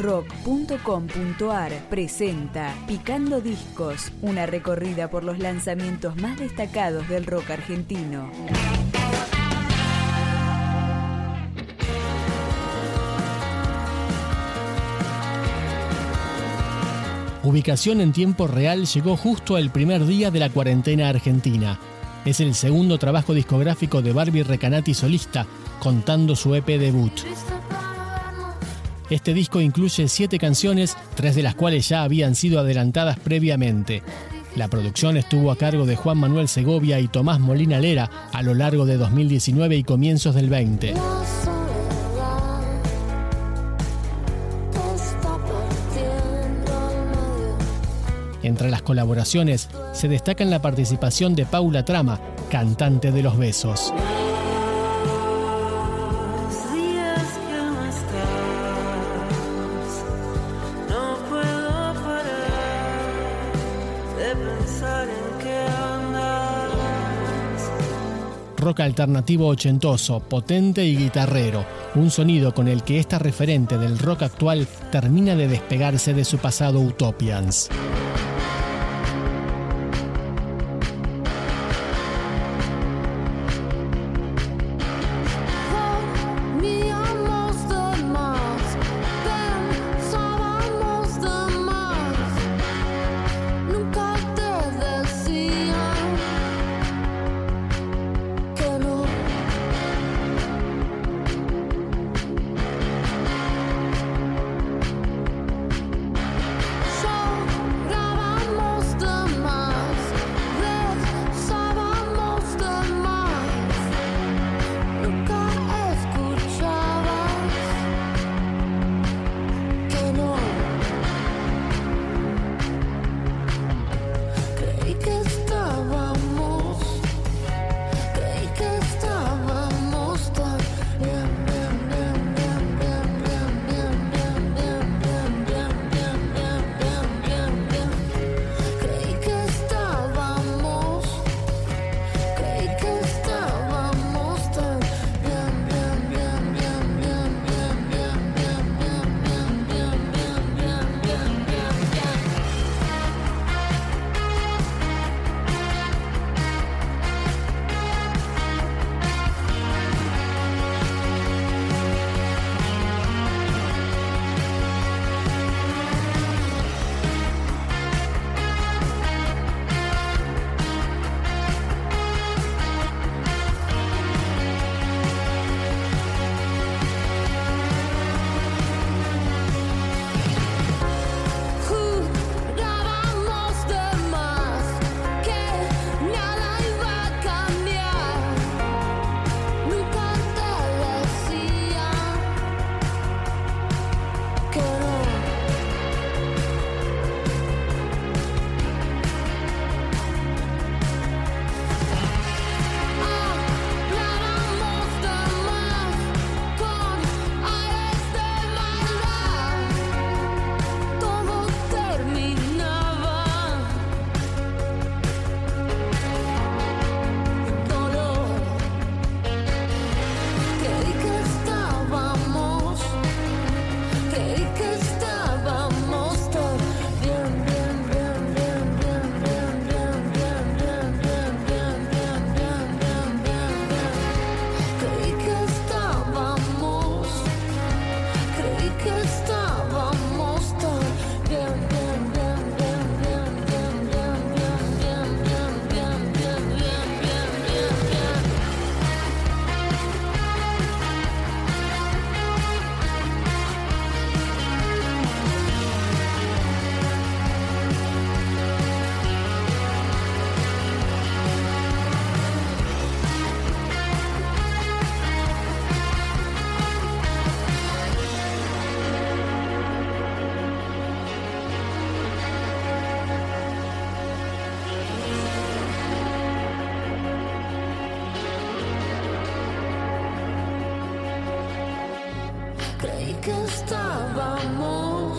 rock.com.ar presenta Picando Discos, una recorrida por los lanzamientos más destacados del rock argentino. Ubicación en tiempo real llegó justo al primer día de la cuarentena argentina. Es el segundo trabajo discográfico de Barbie Recanati solista, contando su EP debut. Este disco incluye siete canciones, tres de las cuales ya habían sido adelantadas previamente. La producción estuvo a cargo de Juan Manuel Segovia y Tomás Molina Lera a lo largo de 2019 y comienzos del 20. Entre las colaboraciones se destaca la participación de Paula Trama, cantante de Los Besos. Rock alternativo ochentoso, potente y guitarrero, un sonido con el que esta referente del rock actual termina de despegarse de su pasado Utopians. Because que estávamos.